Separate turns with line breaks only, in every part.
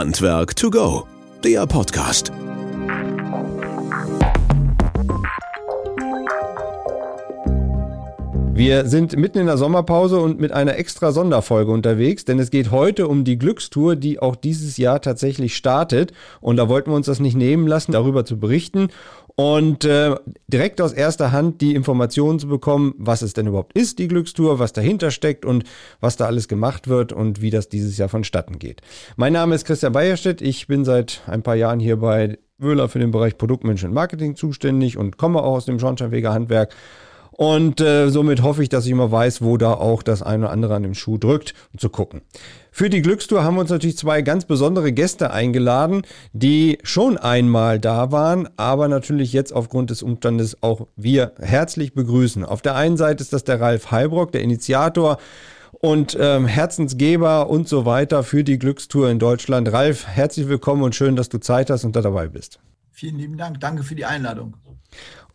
Handwerk to go, der Podcast.
Wir sind mitten in der Sommerpause und mit einer extra Sonderfolge unterwegs, denn es geht heute um die Glückstour, die auch dieses Jahr tatsächlich startet. Und da wollten wir uns das nicht nehmen lassen, darüber zu berichten und äh, direkt aus erster Hand die Informationen zu bekommen, was es denn überhaupt ist, die Glückstour, was dahinter steckt und was da alles gemacht wird und wie das dieses Jahr vonstatten geht. Mein Name ist Christian Beierstedt, ich bin seit ein paar Jahren hier bei Wöhler für den Bereich Produktmanagement Marketing zuständig und komme auch aus dem Schornsteinfeger Handwerk und äh, somit hoffe ich, dass ich immer weiß, wo da auch das eine oder andere an dem Schuh drückt, um zu gucken. Für die Glückstour haben wir uns natürlich zwei ganz besondere Gäste eingeladen, die schon einmal da waren, aber natürlich jetzt aufgrund des Umstandes auch wir herzlich begrüßen. Auf der einen Seite ist das der Ralf Heilbrock, der Initiator und ähm, Herzensgeber und so weiter für die Glückstour in Deutschland. Ralf, herzlich willkommen und schön, dass du Zeit hast und da dabei bist.
Vielen lieben Dank. Danke für die Einladung.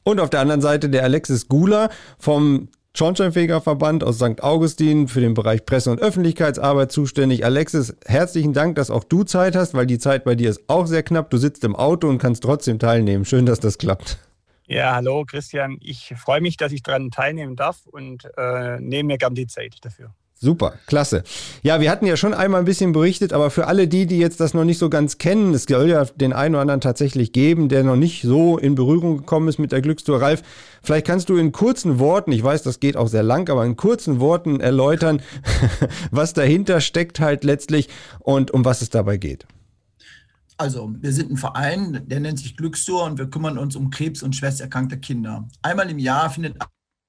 Und auf der anderen Seite der Alexis Guler vom Schornsteinfegerverband aus St. Augustin für den Bereich Presse- und Öffentlichkeitsarbeit zuständig. Alexis, herzlichen Dank, dass auch du Zeit hast, weil die Zeit bei dir ist auch sehr knapp. Du sitzt im Auto und kannst trotzdem teilnehmen. Schön, dass das klappt.
Ja, hallo Christian. Ich freue mich, dass ich daran teilnehmen darf und äh, nehme mir gern die Zeit dafür.
Super, klasse. Ja, wir hatten ja schon einmal ein bisschen berichtet, aber für alle die, die jetzt das noch nicht so ganz kennen, es soll ja den einen oder anderen tatsächlich geben, der noch nicht so in Berührung gekommen ist mit der Glückstour. Ralf, vielleicht kannst du in kurzen Worten, ich weiß, das geht auch sehr lang, aber in kurzen Worten erläutern, was dahinter steckt halt letztlich und um was es dabei geht.
Also, wir sind ein Verein, der nennt sich Glückstour und wir kümmern uns um Krebs- und schwersterkrankte Kinder. Einmal im Jahr findet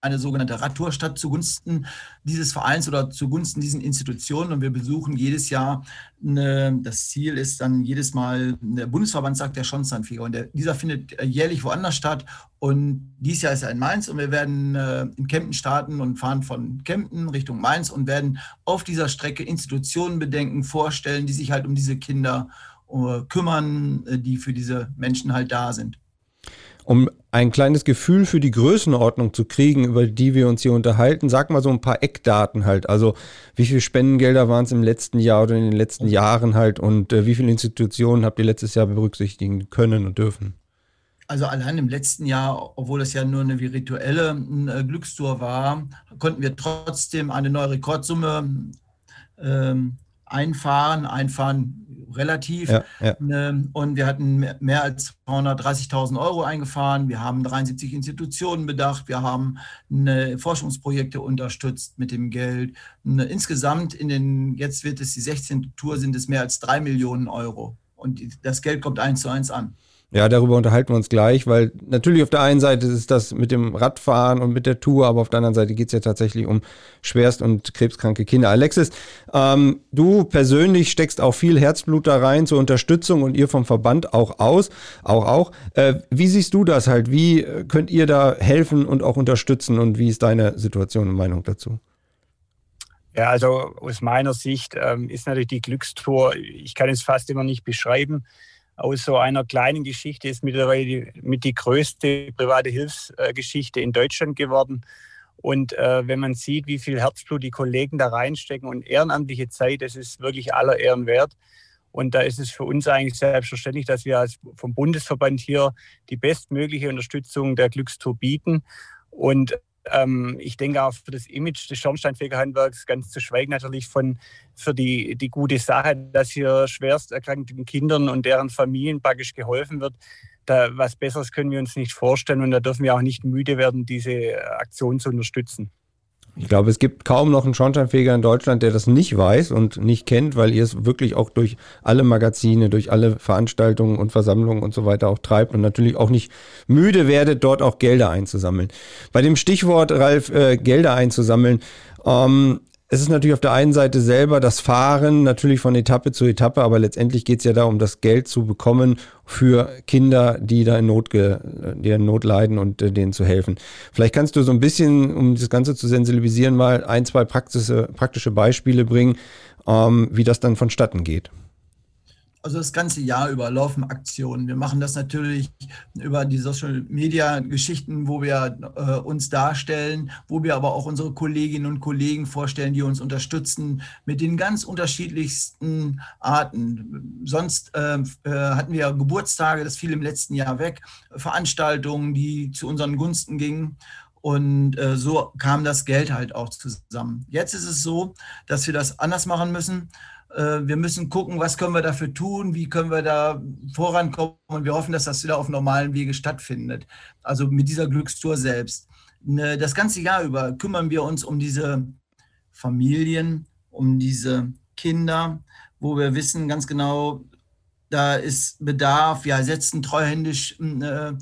eine sogenannte Radtour statt zugunsten dieses Vereins oder zugunsten diesen Institutionen. Und wir besuchen jedes Jahr, eine, das Ziel ist dann jedes Mal der Bundesverbandstag der Schornsteinfeger. Und der, dieser findet jährlich woanders statt. Und dieses Jahr ist er in Mainz und wir werden äh, in Kempten starten und fahren von Kempten Richtung Mainz und werden auf dieser Strecke Institutionen bedenken, vorstellen, die sich halt um diese Kinder äh, kümmern, äh, die für diese Menschen halt da sind
um ein kleines Gefühl für die Größenordnung zu kriegen, über die wir uns hier unterhalten, sag mal so ein paar Eckdaten halt. Also wie viele Spendengelder waren es im letzten Jahr oder in den letzten Jahren halt und äh, wie viele Institutionen habt ihr letztes Jahr berücksichtigen können und dürfen?
Also allein im letzten Jahr, obwohl es ja nur eine virtuelle äh, Glückstour war, konnten wir trotzdem eine neue Rekordsumme ähm, einfahren. Einfahren relativ. Ja, ja. Ähm, und wir hatten mehr als 230.000 Euro eingefahren. Wir haben 73 Institutionen bedacht. Wir haben Forschungsprojekte unterstützt mit dem Geld. Insgesamt in den, jetzt wird es die 16. Tour, sind es mehr als drei Millionen Euro. Und das Geld kommt eins zu eins an.
Ja, darüber unterhalten wir uns gleich, weil natürlich auf der einen Seite ist das mit dem Radfahren und mit der Tour, aber auf der anderen Seite geht es ja tatsächlich um schwerst- und krebskranke Kinder. Alexis, ähm, du persönlich steckst auch viel Herzblut da rein zur Unterstützung und ihr vom Verband auch aus, auch auch. Äh, wie siehst du das halt? Wie könnt ihr da helfen und auch unterstützen und wie ist deine Situation und Meinung dazu?
Ja, also aus meiner Sicht ähm, ist natürlich die Glückstour, ich kann es fast immer nicht beschreiben, aus so einer kleinen Geschichte ist mittlerweile die, mit die größte private Hilfsgeschichte in Deutschland geworden. Und äh, wenn man sieht, wie viel Herzblut die Kollegen da reinstecken und ehrenamtliche Zeit, das ist wirklich aller Ehren wert. Und da ist es für uns eigentlich selbstverständlich, dass wir als vom Bundesverband hier die bestmögliche Unterstützung der Glückstour bieten. Und ähm, ich denke auch für das Image des Schornsteinfegerhandwerks, ganz zu schweigen natürlich von für die, die gute Sache, dass hier schwerst erkrankten Kindern und deren Familien praktisch geholfen wird. Da, was Besseres können wir uns nicht vorstellen und da dürfen wir auch nicht müde werden, diese Aktion zu unterstützen.
Ich glaube, es gibt kaum noch einen Schornsteinfeger in Deutschland, der das nicht weiß und nicht kennt, weil ihr es wirklich auch durch alle Magazine, durch alle Veranstaltungen und Versammlungen und so weiter auch treibt und natürlich auch nicht müde werdet, dort auch Gelder einzusammeln. Bei dem Stichwort, Ralf, äh, Gelder einzusammeln, ähm, es ist natürlich auf der einen Seite selber das Fahren, natürlich von Etappe zu Etappe, aber letztendlich geht es ja darum, das Geld zu bekommen für Kinder, die da in Not, die in Not leiden und äh, denen zu helfen. Vielleicht kannst du so ein bisschen, um das Ganze zu sensibilisieren, mal ein, zwei praktische, praktische Beispiele bringen, ähm, wie das dann vonstatten geht.
Also das ganze Jahr über laufen Aktionen. Wir machen das natürlich über die Social Media Geschichten, wo wir äh, uns darstellen, wo wir aber auch unsere Kolleginnen und Kollegen vorstellen, die uns unterstützen mit den ganz unterschiedlichsten Arten. Sonst äh, äh hatten wir Geburtstage, das fiel im letzten Jahr weg, Veranstaltungen, die zu unseren Gunsten gingen. Und äh, so kam das Geld halt auch zusammen. Jetzt ist es so, dass wir das anders machen müssen. Äh, wir müssen gucken, was können wir dafür tun, wie können wir da vorankommen und wir hoffen, dass das wieder auf normalen Wege stattfindet. Also mit dieser Glückstour selbst. Ne, das ganze Jahr über kümmern wir uns um diese Familien, um diese Kinder, wo wir wissen ganz genau, da ist Bedarf. Wir setzen treuhändisch äh,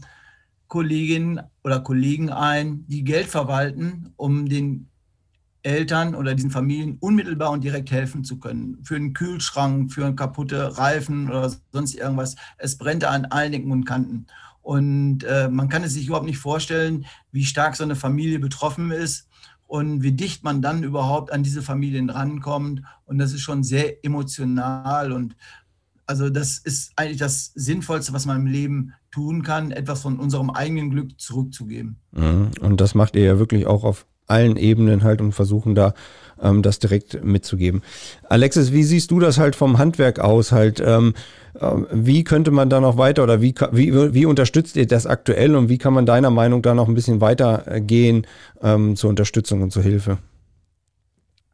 Kolleginnen oder Kollegen ein, die Geld verwalten, um den Eltern oder diesen Familien unmittelbar und direkt helfen zu können. Für einen Kühlschrank, für kaputte Reifen oder sonst irgendwas. Es brennt an allen Ecken und Kanten. Und äh, man kann es sich überhaupt nicht vorstellen, wie stark so eine Familie betroffen ist und wie dicht man dann überhaupt an diese Familien rankommt. Und das ist schon sehr emotional. Und also das ist eigentlich das Sinnvollste, was man im Leben tun kann, etwas von unserem eigenen Glück zurückzugeben.
Mhm. Und das macht ihr ja wirklich auch auf allen Ebenen halt und versuchen da ähm, das direkt mitzugeben. Alexis, wie siehst du das halt vom Handwerk aus halt? Ähm, äh, wie könnte man da noch weiter oder wie, wie, wie unterstützt ihr das aktuell und wie kann man deiner Meinung da noch ein bisschen weiter äh, ähm, zur Unterstützung und zur Hilfe?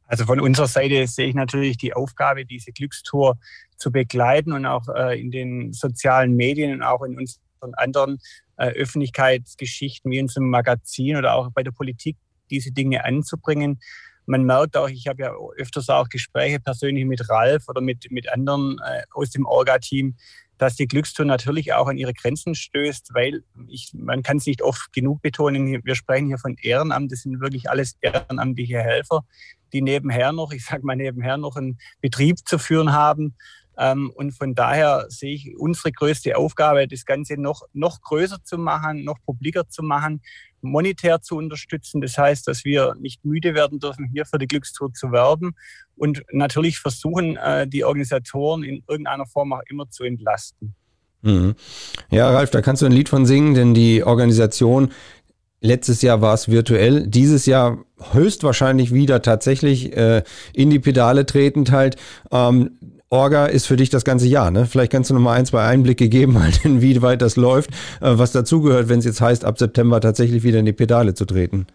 Also von unserer Seite sehe ich natürlich die Aufgabe, diese Glückstour zu begleiten und auch äh, in den sozialen Medien und auch in unseren anderen äh, Öffentlichkeitsgeschichten wie in unserem Magazin oder auch bei der Politik diese Dinge anzubringen. Man merkt auch, ich habe ja öfters auch Gespräche persönlich mit Ralf oder mit, mit anderen äh, aus dem Orga-Team, dass die Glückstour natürlich auch an ihre Grenzen stößt, weil ich, man kann es nicht oft genug betonen, wir sprechen hier von Ehrenamt, das sind wirklich alles ehrenamtliche Helfer, die nebenher noch, ich sage mal nebenher noch einen Betrieb zu führen haben. Ähm, und von daher sehe ich unsere größte Aufgabe, das Ganze noch, noch größer zu machen, noch publiker zu machen, monetär zu unterstützen. Das heißt, dass wir nicht müde werden dürfen, hier für die Glückstour zu werben und natürlich versuchen, äh, die Organisatoren in irgendeiner Form auch immer zu entlasten.
Mhm. Ja, Ralf, da kannst du ein Lied von singen, denn die Organisation, letztes Jahr war es virtuell, dieses Jahr höchstwahrscheinlich wieder tatsächlich äh, in die Pedale tretend halt. Ähm, Orga ist für dich das ganze Jahr, ne? Vielleicht kannst du noch mal ein, zwei Einblicke geben, halt, wie weit das läuft, äh, was dazugehört, wenn es jetzt heißt, ab September tatsächlich wieder in die Pedale zu treten.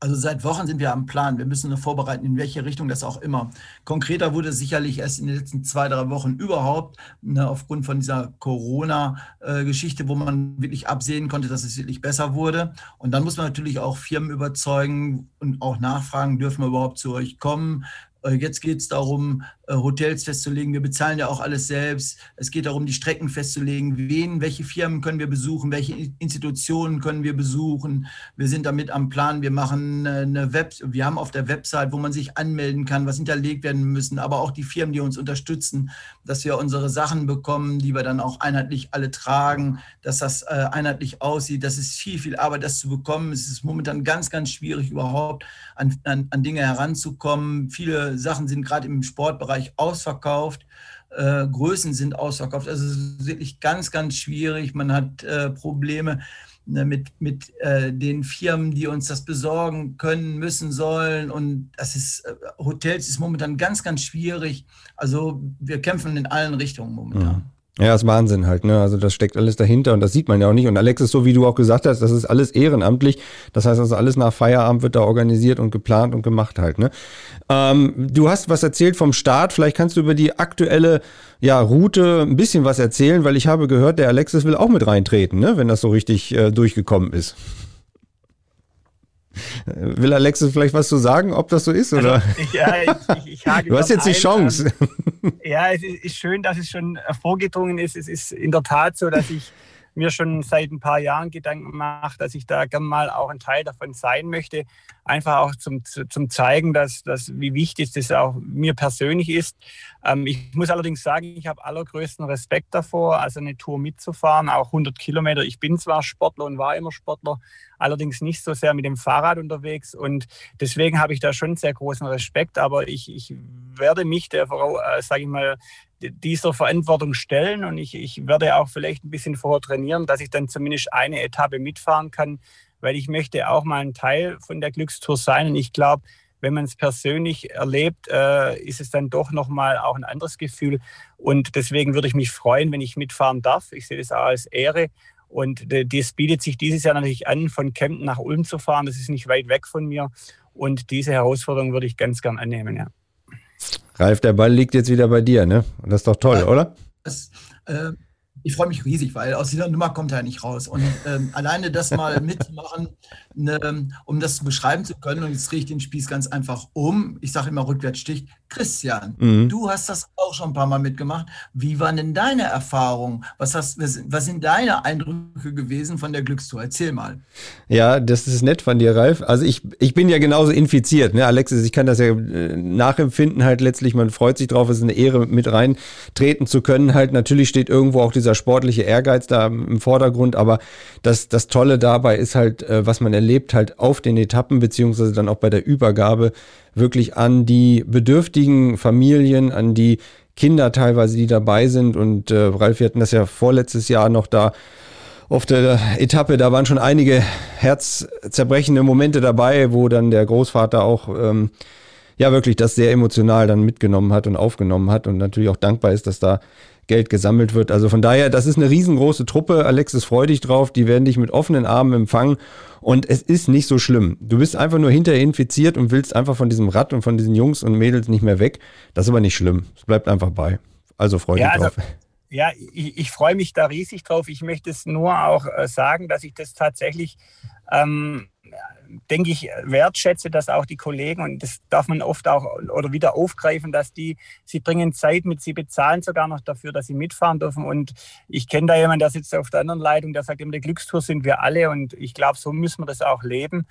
Also seit Wochen sind wir am Plan. Wir müssen nur vorbereiten, in welche Richtung das auch immer. Konkreter wurde sicherlich erst in den letzten zwei, drei Wochen überhaupt, ne, aufgrund von dieser Corona-Geschichte, wo man wirklich absehen konnte, dass es wirklich besser wurde. Und dann muss man natürlich auch Firmen überzeugen und auch nachfragen, dürfen wir überhaupt zu euch kommen? Äh, jetzt geht es darum, Hotels festzulegen. Wir bezahlen ja auch alles selbst. Es geht darum, die Strecken festzulegen. Wen, welche Firmen können wir besuchen? Welche Institutionen können wir besuchen? Wir sind damit am Plan. Wir machen äh, eine Web, wir haben auf der Website, wo man sich anmelden kann, was hinterlegt werden müssen, aber auch die Firmen, die uns unterstützen, dass wir unsere Sachen bekommen, die wir dann auch einheitlich alle tragen, dass das einheitlich aussieht. Das ist viel, viel Arbeit, das zu bekommen. Es ist momentan ganz, ganz schwierig, überhaupt an, an, an Dinge heranzukommen. Viele Sachen sind gerade im Sportbereich ausverkauft. Äh, Größen sind ausverkauft. Also es ist wirklich ganz, ganz schwierig. Man hat äh, Probleme ne, mit, mit äh, den Firmen, die uns das besorgen können, müssen, sollen. Und das ist, äh, Hotels ist momentan ganz, ganz schwierig. Also wir kämpfen in allen Richtungen momentan.
Mhm. Ja, ist Wahnsinn halt, ne? Also das steckt alles dahinter und das sieht man ja auch nicht. Und Alexis, so wie du auch gesagt hast, das ist alles ehrenamtlich. Das heißt also, alles nach Feierabend wird da organisiert und geplant und gemacht halt, ne? Ähm, du hast was erzählt vom Start. Vielleicht kannst du über die aktuelle ja, Route ein bisschen was erzählen, weil ich habe gehört, der Alexis will auch mit reintreten, ne? Wenn das so richtig äh, durchgekommen ist. Will Alexis vielleicht was zu sagen, ob das so ist? Oder? Also, ich, ja, ich, ich, du hast jetzt die Chance.
Ja, es ist schön, dass es schon vorgedrungen ist. Es ist in der Tat so, dass ich mir schon seit ein paar Jahren Gedanken mache, dass ich da gern mal auch ein Teil davon sein möchte. einfach auch zum, zum Zeigen, dass, dass wie wichtig das auch mir persönlich ist. Ähm, ich muss allerdings sagen, ich habe allergrößten Respekt davor, also eine Tour mitzufahren, auch 100 Kilometer. Ich bin zwar Sportler und war immer Sportler, allerdings nicht so sehr mit dem Fahrrad unterwegs und deswegen habe ich da schon sehr großen Respekt, aber ich, ich werde mich der äh, sage ich mal, dieser Verantwortung stellen und ich, ich werde auch vielleicht ein bisschen vorher trainieren, dass ich dann zumindest eine Etappe mitfahren kann, weil ich möchte auch mal ein Teil von der Glückstour sein und ich glaube, wenn man es persönlich erlebt, äh, ist es dann doch nochmal auch ein anderes Gefühl. Und deswegen würde ich mich freuen, wenn ich mitfahren darf. Ich sehe das auch als Ehre. Und das bietet sich dieses Jahr natürlich an, von Kempten nach Ulm zu fahren. Das ist nicht weit weg von mir. Und diese Herausforderung würde ich ganz gern annehmen, ja.
Ralf, der Ball liegt jetzt wieder bei dir, ne? Und das ist doch toll, ja, oder?
Das, äh, ich freue mich riesig, weil aus dieser Nummer kommt er nicht raus. Und ähm, alleine das mal mitzumachen, ne, um das beschreiben zu können, und jetzt drehe ich den Spieß ganz einfach um. Ich sage immer Rückwärtsstich. Christian, mhm. du hast das auch schon ein paar Mal mitgemacht. Wie waren denn deine Erfahrungen? Was, hast, was sind deine Eindrücke gewesen von der Glückstour? Erzähl mal.
Ja, das ist nett von dir, Ralf. Also ich, ich bin ja genauso infiziert, ne, Alexis, ich kann das ja äh, nachempfinden halt letztlich. Man freut sich drauf, es ist eine Ehre, mit reintreten zu können. Halt natürlich steht irgendwo auch dieser sportliche Ehrgeiz da im Vordergrund, aber das, das Tolle dabei ist halt, äh, was man erlebt halt auf den Etappen, beziehungsweise dann auch bei der Übergabe wirklich an die bedürftigen Familien, an die Kinder teilweise, die dabei sind. Und äh, Ralf, wir hatten das ja vorletztes Jahr noch da auf der Etappe, da waren schon einige herzzerbrechende Momente dabei, wo dann der Großvater auch ähm, ja wirklich das sehr emotional dann mitgenommen hat und aufgenommen hat und natürlich auch dankbar ist, dass da Geld gesammelt wird. Also von daher, das ist eine riesengroße Truppe. Alexis, freu dich drauf. Die werden dich mit offenen Armen empfangen. Und es ist nicht so schlimm. Du bist einfach nur hinterher infiziert und willst einfach von diesem Rad und von diesen Jungs und Mädels nicht mehr weg. Das ist aber nicht schlimm. Es bleibt einfach bei. Also freu dich ja, also, drauf.
Ja, ich, ich freue mich da riesig drauf. Ich möchte es nur auch äh, sagen, dass ich das tatsächlich ähm, denke ich, wertschätze, dass auch die Kollegen, und das darf man oft auch oder wieder aufgreifen, dass die, sie bringen Zeit mit, sie bezahlen sogar noch dafür, dass sie mitfahren dürfen. Und ich kenne da jemanden, der sitzt auf der anderen Leitung, der sagt, in der Glückstour sind wir alle und ich glaube, so müssen wir das auch leben.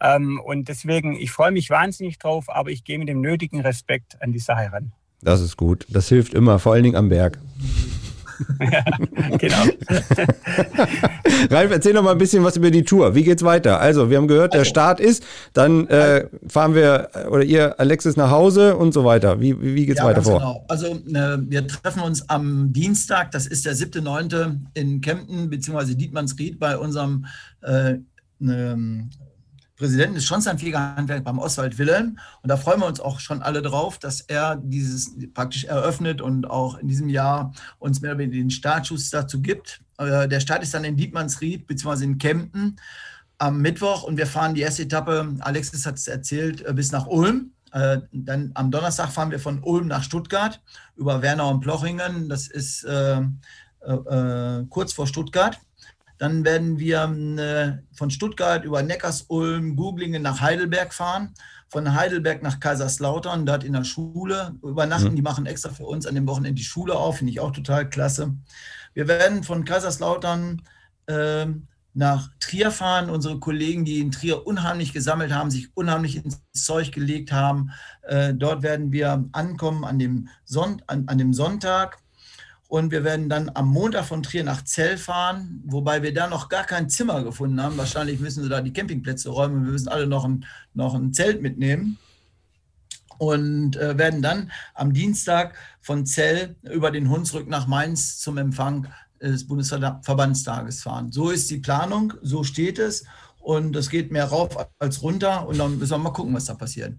Ähm, und deswegen, ich freue mich wahnsinnig drauf, aber ich gehe mit dem nötigen Respekt an die Sache ran.
Das ist gut. Das hilft immer, vor allen Dingen am Berg
ja, genau.
Ralf, erzähl noch mal ein bisschen was über die Tour. Wie geht's weiter? Also, wir haben gehört, der also. Start ist, dann äh, fahren wir oder ihr, Alexis, nach Hause und so weiter. Wie, wie geht's ja, weiter vor? Genau.
Also, äh, wir treffen uns am Dienstag, das ist der 7.9. in Kempten, beziehungsweise Dietmannsried bei unserem äh, ähm, Präsidenten des Schornsteinfegerhandwerk beim Oswald Wilhelm. Und da freuen wir uns auch schon alle drauf, dass er dieses praktisch eröffnet und auch in diesem Jahr uns mehr oder weniger den Startschuss dazu gibt. Äh, der Start ist dann in Dietmannsried bzw. in Kempten am Mittwoch und wir fahren die erste Etappe, Alexis hat es erzählt, äh, bis nach Ulm. Äh, dann am Donnerstag fahren wir von Ulm nach Stuttgart über Wernau und Plochingen. Das ist kurz vor Stuttgart. Dann werden wir äh, von Stuttgart über Neckarsulm, Guglingen nach Heidelberg fahren, von Heidelberg nach Kaiserslautern, dort in der Schule übernachten. Mhm. Die machen extra für uns an dem Wochenende die Schule auf, finde ich auch total klasse. Wir werden von Kaiserslautern äh, nach Trier fahren. Unsere Kollegen, die in Trier unheimlich gesammelt haben, sich unheimlich ins Zeug gelegt haben. Äh, dort werden wir ankommen an dem, Son an, an dem Sonntag. Und wir werden dann am Montag von Trier nach Zell fahren, wobei wir da noch gar kein Zimmer gefunden haben. Wahrscheinlich müssen sie da die Campingplätze räumen wir müssen alle noch ein, noch ein Zelt mitnehmen. Und äh, werden dann am Dienstag von Zell über den Hunsrück nach Mainz zum Empfang des Bundesverbandstages fahren. So ist die Planung, so steht es und es geht mehr rauf als runter und dann müssen wir mal gucken, was da passiert.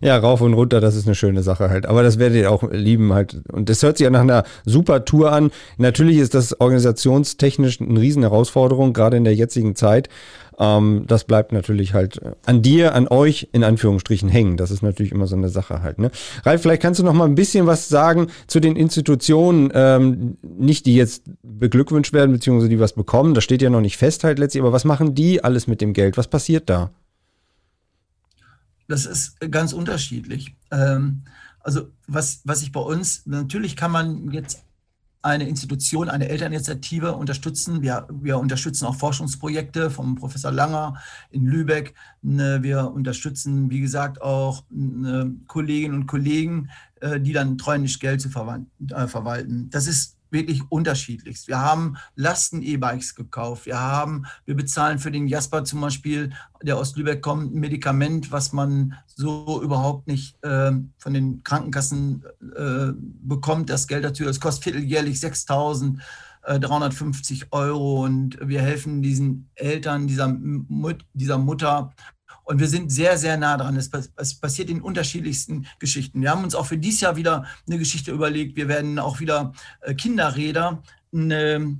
Ja, rauf und runter, das ist eine schöne Sache halt. Aber das werdet ihr auch lieben halt. Und das hört sich ja nach einer super Tour an. Natürlich ist das organisationstechnisch eine riesen Herausforderung, gerade in der jetzigen Zeit. Ähm, das bleibt natürlich halt an dir, an euch in Anführungsstrichen hängen. Das ist natürlich immer so eine Sache halt. Ne? Ralf, vielleicht kannst du noch mal ein bisschen was sagen zu den Institutionen, ähm, nicht die jetzt beglückwünscht werden, beziehungsweise die was bekommen. Das steht ja noch nicht fest halt letztlich, aber was machen die alles mit dem Geld? Was passiert da?
Das ist ganz unterschiedlich. Ähm, also was, was ich bei uns, natürlich kann man jetzt eine Institution, eine Elterninitiative unterstützen. Wir, wir unterstützen auch Forschungsprojekte vom Professor Langer in Lübeck. Ne, wir unterstützen, wie gesagt, auch ne, Kolleginnen und Kollegen, äh, die dann treuhändisch Geld zu äh, verwalten. Das ist wirklich unterschiedlichst. Wir haben Lasten-E-Bikes gekauft. Wir haben, wir bezahlen für den Jasper zum Beispiel, der aus Lübeck kommt, ein Medikament, was man so überhaupt nicht äh, von den Krankenkassen äh, bekommt. Das Geld dazu, das kostet vierteljährlich 6.350 Euro und wir helfen diesen Eltern, dieser, Mut, dieser Mutter und wir sind sehr, sehr nah dran. Es, es, passiert in unterschiedlichsten Geschichten. Wir haben uns auch für dieses Jahr wieder eine Geschichte überlegt. Wir werden auch wieder äh, Kinderräder eine,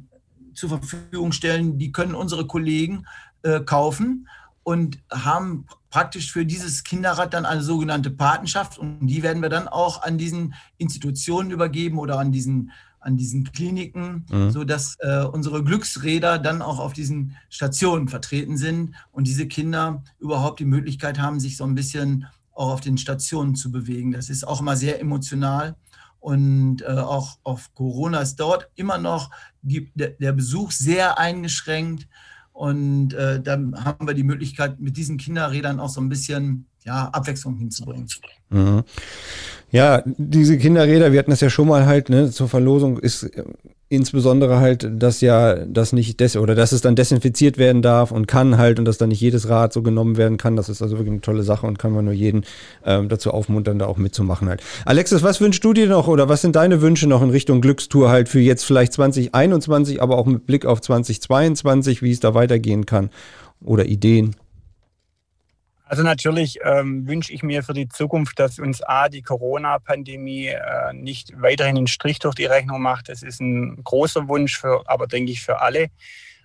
zur Verfügung stellen. Die können unsere Kollegen äh, kaufen und haben praktisch für dieses Kinderrad dann eine sogenannte Patenschaft. Und die werden wir dann auch an diesen Institutionen übergeben oder an diesen an diesen Kliniken, mhm. sodass äh, unsere Glücksräder dann auch auf diesen Stationen vertreten sind und diese Kinder überhaupt die Möglichkeit haben, sich so ein bisschen auch auf den Stationen zu bewegen. Das ist auch immer sehr emotional. Und äh, auch auf Corona ist dort immer noch die, der, der, Besuch sehr eingeschränkt. Und äh, dann haben wir die Möglichkeit, mit diesen Kinderrädern auch so ein bisschen ja, Abwechslung hinzubringen. Mhm.
Ja, diese Kinderräder, wir hatten das ja schon mal halt, ne, zur Verlosung ist insbesondere halt, dass ja das nicht des oder dass es dann desinfiziert werden darf und kann halt und dass dann nicht jedes Rad so genommen werden kann. Das ist also wirklich eine tolle Sache und kann man nur jeden ähm, dazu aufmuntern, da auch mitzumachen halt. Alexis, was wünschst du dir noch oder was sind deine Wünsche noch in Richtung Glückstour halt für jetzt vielleicht 2021, aber auch mit Blick auf 2022, wie es da weitergehen kann oder Ideen?
Also natürlich ähm, wünsche ich mir für die Zukunft, dass uns A, die Corona-Pandemie äh, nicht weiterhin einen Strich durch die Rechnung macht. Das ist ein großer Wunsch, für, aber denke ich für alle.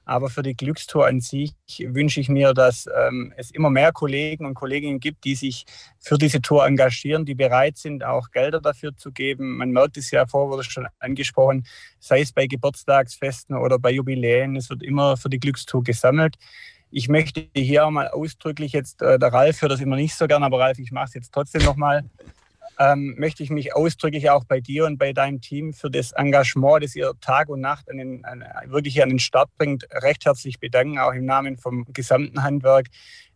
Aber für die Glückstour an sich wünsche ich mir, dass ähm, es immer mehr Kollegen und Kolleginnen gibt, die sich für diese Tour engagieren, die bereit sind, auch Gelder dafür zu geben. Man merkt es ja, vorher wurde schon angesprochen, sei es bei Geburtstagsfesten oder bei Jubiläen, es wird immer für die Glückstour gesammelt. Ich möchte hier mal ausdrücklich jetzt, äh, der Ralf hört das immer nicht so gern, aber Ralf, ich mache es jetzt trotzdem nochmal. Ähm, möchte ich mich ausdrücklich auch bei dir und bei deinem Team für das Engagement, das ihr Tag und Nacht an den, an, wirklich an den Start bringt, recht herzlich bedanken, auch im Namen vom gesamten Handwerk.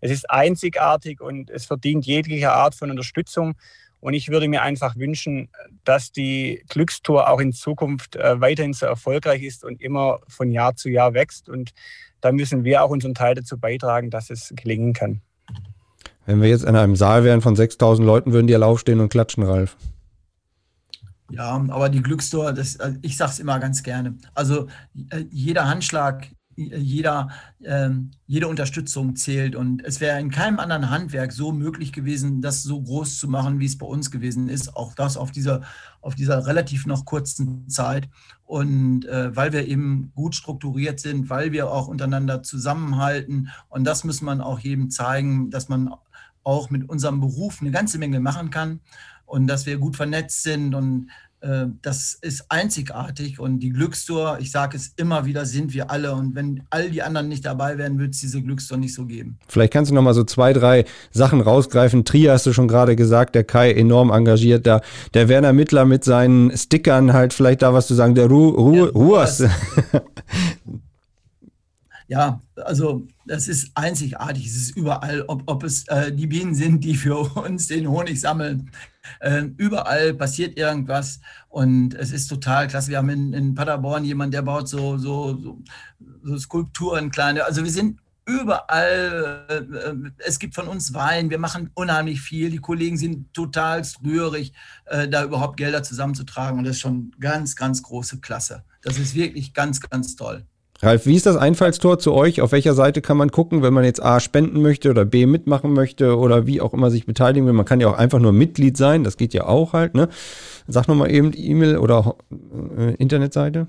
Es ist einzigartig und es verdient jegliche Art von Unterstützung. Und ich würde mir einfach wünschen, dass die Glückstour auch in Zukunft äh, weiterhin so erfolgreich ist und immer von Jahr zu Jahr wächst. Und da müssen wir auch unseren Teil dazu beitragen, dass es gelingen kann.
Wenn wir jetzt in einem Saal wären von 6000 Leuten, würden die alle aufstehen und klatschen, Ralf.
Ja, aber die Glückstor, das, äh, ich sage es immer ganz gerne. Also äh, jeder Handschlag, jeder, ähm, jede Unterstützung zählt. Und es wäre in keinem anderen Handwerk so möglich gewesen, das so groß zu machen, wie es bei uns gewesen ist. Auch das auf dieser, auf dieser relativ noch kurzen Zeit. Und äh, weil wir eben gut strukturiert sind, weil wir auch untereinander zusammenhalten. Und das muss man auch jedem zeigen, dass man auch mit unserem Beruf eine ganze Menge machen kann und dass wir gut vernetzt sind und das ist einzigartig und die Glückstour, ich sage es immer wieder, sind wir alle und wenn all die anderen nicht dabei wären, würde es diese Glückstour nicht so geben.
Vielleicht kannst du noch mal so zwei, drei Sachen rausgreifen. Trier hast du schon gerade gesagt, der Kai enorm engagiert da. Der Werner Mittler mit seinen Stickern halt vielleicht da was zu sagen. Der Ru Ru Ruas.
ja, also das ist einzigartig. Es ist überall, ob, ob es äh, die Bienen sind, die für uns den Honig sammeln. Äh, überall passiert irgendwas und es ist total klasse. Wir haben in, in Paderborn jemanden, der baut so, so, so, so Skulpturen, kleine. Also wir sind überall, äh, es gibt von uns Wein, wir machen unheimlich viel. Die Kollegen sind total rührig, äh, da überhaupt Gelder zusammenzutragen. Und das ist schon ganz, ganz große Klasse. Das ist wirklich ganz, ganz toll.
Ralf, wie ist das Einfallstor zu euch? Auf welcher Seite kann man gucken, wenn man jetzt A spenden möchte oder B mitmachen möchte oder wie auch immer sich beteiligen will? Man kann ja auch einfach nur Mitglied sein, das geht ja auch halt, ne? Sag nochmal eben E-Mail oder äh, Internetseite.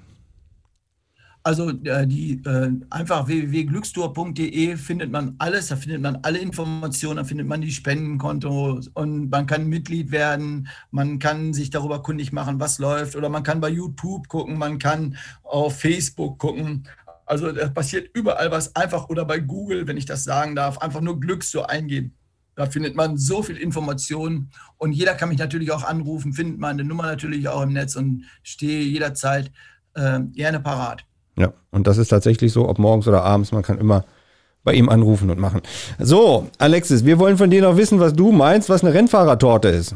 Also äh, die äh, einfach www.glückstour.de findet man alles, da findet man alle Informationen, da findet man die Spendenkonto und man kann Mitglied werden, man kann sich darüber kundig machen, was läuft oder man kann bei YouTube gucken, man kann auf Facebook gucken. Also da passiert überall was einfach oder bei Google, wenn ich das sagen darf, einfach nur Glückstour eingeben. Da findet man so viel Informationen und jeder kann mich natürlich auch anrufen, findet meine Nummer natürlich auch im Netz und stehe jederzeit äh, gerne parat.
Ja, und das ist tatsächlich so, ob morgens oder abends, man kann immer bei ihm anrufen und machen. So, Alexis, wir wollen von dir noch wissen, was du meinst, was eine Rennfahrertorte ist.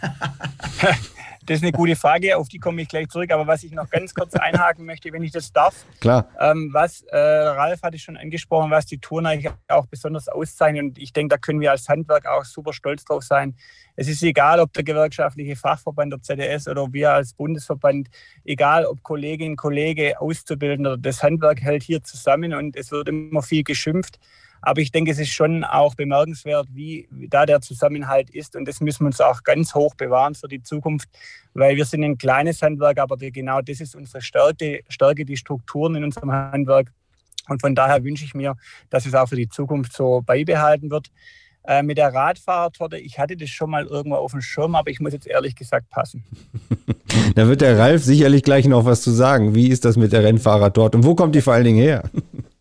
Das ist eine gute Frage, auf die komme ich gleich zurück. Aber was ich noch ganz kurz einhaken möchte, wenn ich das darf.
Klar.
Ähm, was äh, Ralf hatte schon angesprochen, was die Touren eigentlich auch besonders auszeichnen. Und ich denke, da können wir als Handwerk auch super stolz drauf sein. Es ist egal, ob der gewerkschaftliche Fachverband der ZDS oder wir als Bundesverband, egal ob Kollegin, Kollege, Auszubildender, das Handwerk hält hier zusammen und es wird immer viel geschimpft. Aber ich denke, es ist schon auch bemerkenswert, wie da der Zusammenhalt ist. Und das müssen wir uns auch ganz hoch bewahren für die Zukunft, weil wir sind ein kleines Handwerk, aber genau das ist unsere Stärke, Stärke, die Strukturen in unserem Handwerk. Und von daher wünsche ich mir, dass es auch für die Zukunft so beibehalten wird. Äh, mit der Radfahrertorte, ich hatte das schon mal irgendwo auf dem Schirm, aber ich muss jetzt ehrlich gesagt passen.
da wird der Ralf sicherlich gleich noch was zu sagen. Wie ist das mit der Rennfahrertorte und wo kommt die vor allen Dingen her?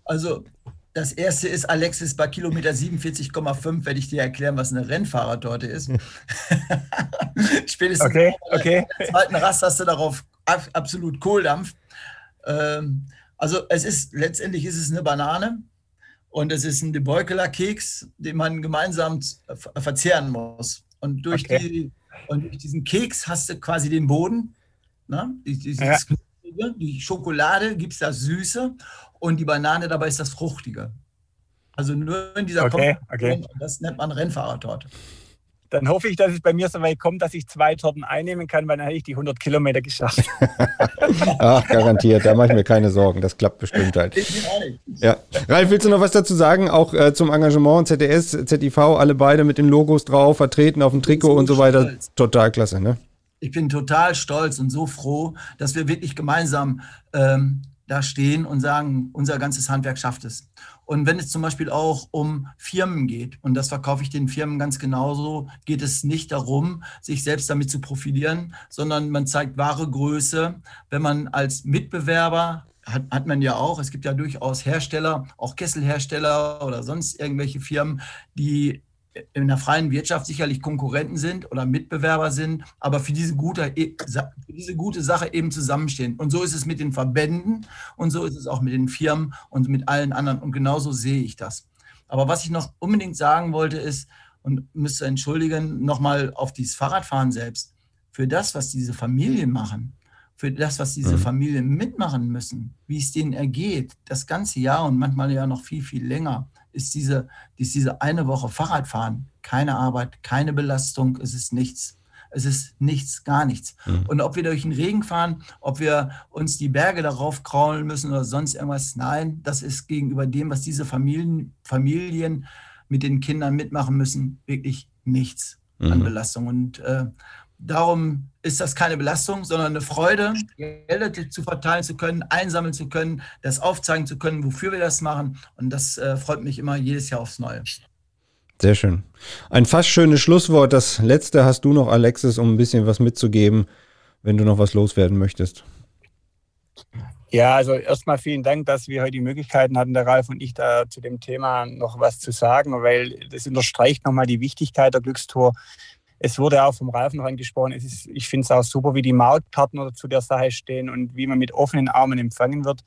Also das erste ist, Alexis, bei Kilometer 47,5 werde ich dir erklären, was eine Rennfahrertorte ist. Spätestens
okay, okay.
der zweiten Rast hast du darauf absolut Kohldampf. Ähm, also es ist, letztendlich ist es eine Banane und es ist ein Debeukeler Keks, den man gemeinsam verzehren muss. Und durch, okay. die, und durch diesen Keks hast du quasi den Boden, ne? dieses ja. die Schokolade gibt es das Süße und die Banane dabei ist das Fruchtige. Also nur in dieser
okay, okay.
das nennt man Rennfahrertorte.
Dann hoffe ich, dass es bei mir so weit kommt, dass ich zwei Torten einnehmen kann, weil dann hätte ich die 100 Kilometer geschafft.
Ach, garantiert, da mache ich mir keine Sorgen, das klappt bestimmt halt. Ja. Ralf, willst du noch was dazu sagen? Auch äh, zum Engagement ZDS, ZIV, alle beide mit den Logos drauf, vertreten auf dem Trikot und so weiter. Stolz. Total klasse, ne?
Ich bin total stolz und so froh, dass wir wirklich gemeinsam ähm, da stehen und sagen, unser ganzes Handwerk schafft es. Und wenn es zum Beispiel auch um Firmen geht, und das verkaufe ich den Firmen ganz genauso, geht es nicht darum, sich selbst damit zu profilieren, sondern man zeigt wahre Größe, wenn man als Mitbewerber hat, hat man ja auch, es gibt ja durchaus Hersteller, auch Kesselhersteller oder sonst irgendwelche Firmen, die in der freien Wirtschaft sicherlich Konkurrenten sind oder Mitbewerber sind, aber für diese gute, für diese gute Sache eben zusammenstehen. Und so ist es mit den Verbänden und so ist es auch mit den Firmen und mit allen anderen. Und genauso sehe ich das. Aber was ich noch unbedingt sagen wollte, ist, und müsste entschuldigen, nochmal auf dieses Fahrradfahren selbst. Für das, was diese Familien machen, für das, was diese mhm. Familien mitmachen müssen, wie es denen ergeht, das ganze Jahr und manchmal ja noch viel, viel länger ist diese, ist diese eine Woche Fahrradfahren keine Arbeit, keine Belastung, es ist nichts. Es ist nichts, gar nichts. Mhm. Und ob wir durch den Regen fahren, ob wir uns die Berge darauf kraulen müssen oder sonst irgendwas, nein, das ist gegenüber dem, was diese Familien, Familien mit den Kindern mitmachen müssen, wirklich nichts mhm. an Belastung. Und äh, Darum ist das keine Belastung, sondern eine Freude, Gelder zu verteilen zu können, einsammeln zu können, das aufzeigen zu können, wofür wir das machen. Und das äh, freut mich immer jedes Jahr aufs Neue.
Sehr schön. Ein fast schönes Schlusswort. Das letzte hast du noch, Alexis, um ein bisschen was mitzugeben, wenn du noch was loswerden möchtest.
Ja, also erstmal vielen Dank, dass wir heute die Möglichkeiten hatten, der Ralf und ich da zu dem Thema noch was zu sagen, weil das unterstreicht nochmal die Wichtigkeit der Glückstour es wurde auch vom Ralf noch angesprochen, es ist, ich finde es auch super, wie die Marktpartner zu der Sache stehen und wie man mit offenen Armen empfangen wird.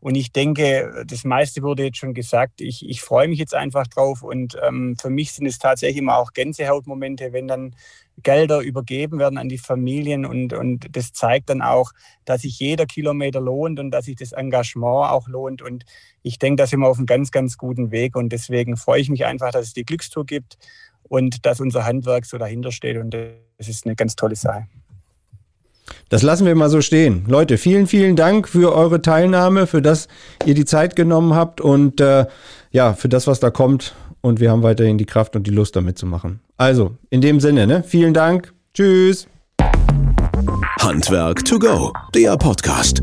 Und ich denke, das meiste wurde jetzt schon gesagt. Ich, ich freue mich jetzt einfach drauf. Und ähm, für mich sind es tatsächlich immer auch Gänsehautmomente, wenn dann Gelder übergeben werden an die Familien. Und, und das zeigt dann auch, dass sich jeder Kilometer lohnt und dass sich das Engagement auch lohnt. Und ich denke, da sind wir auf einem ganz, ganz guten Weg. Und deswegen freue ich mich einfach, dass es die Glückstour gibt und dass unser Handwerk so dahinter steht. Und das ist eine ganz tolle Sache.
Das lassen wir mal so stehen. Leute, vielen, vielen Dank für eure Teilnahme, für das ihr die Zeit genommen habt und äh, ja, für das, was da kommt. Und wir haben weiterhin die Kraft und die Lust, damit zu machen. Also, in dem Sinne, ne? vielen Dank. Tschüss.
Handwerk to go, der Podcast.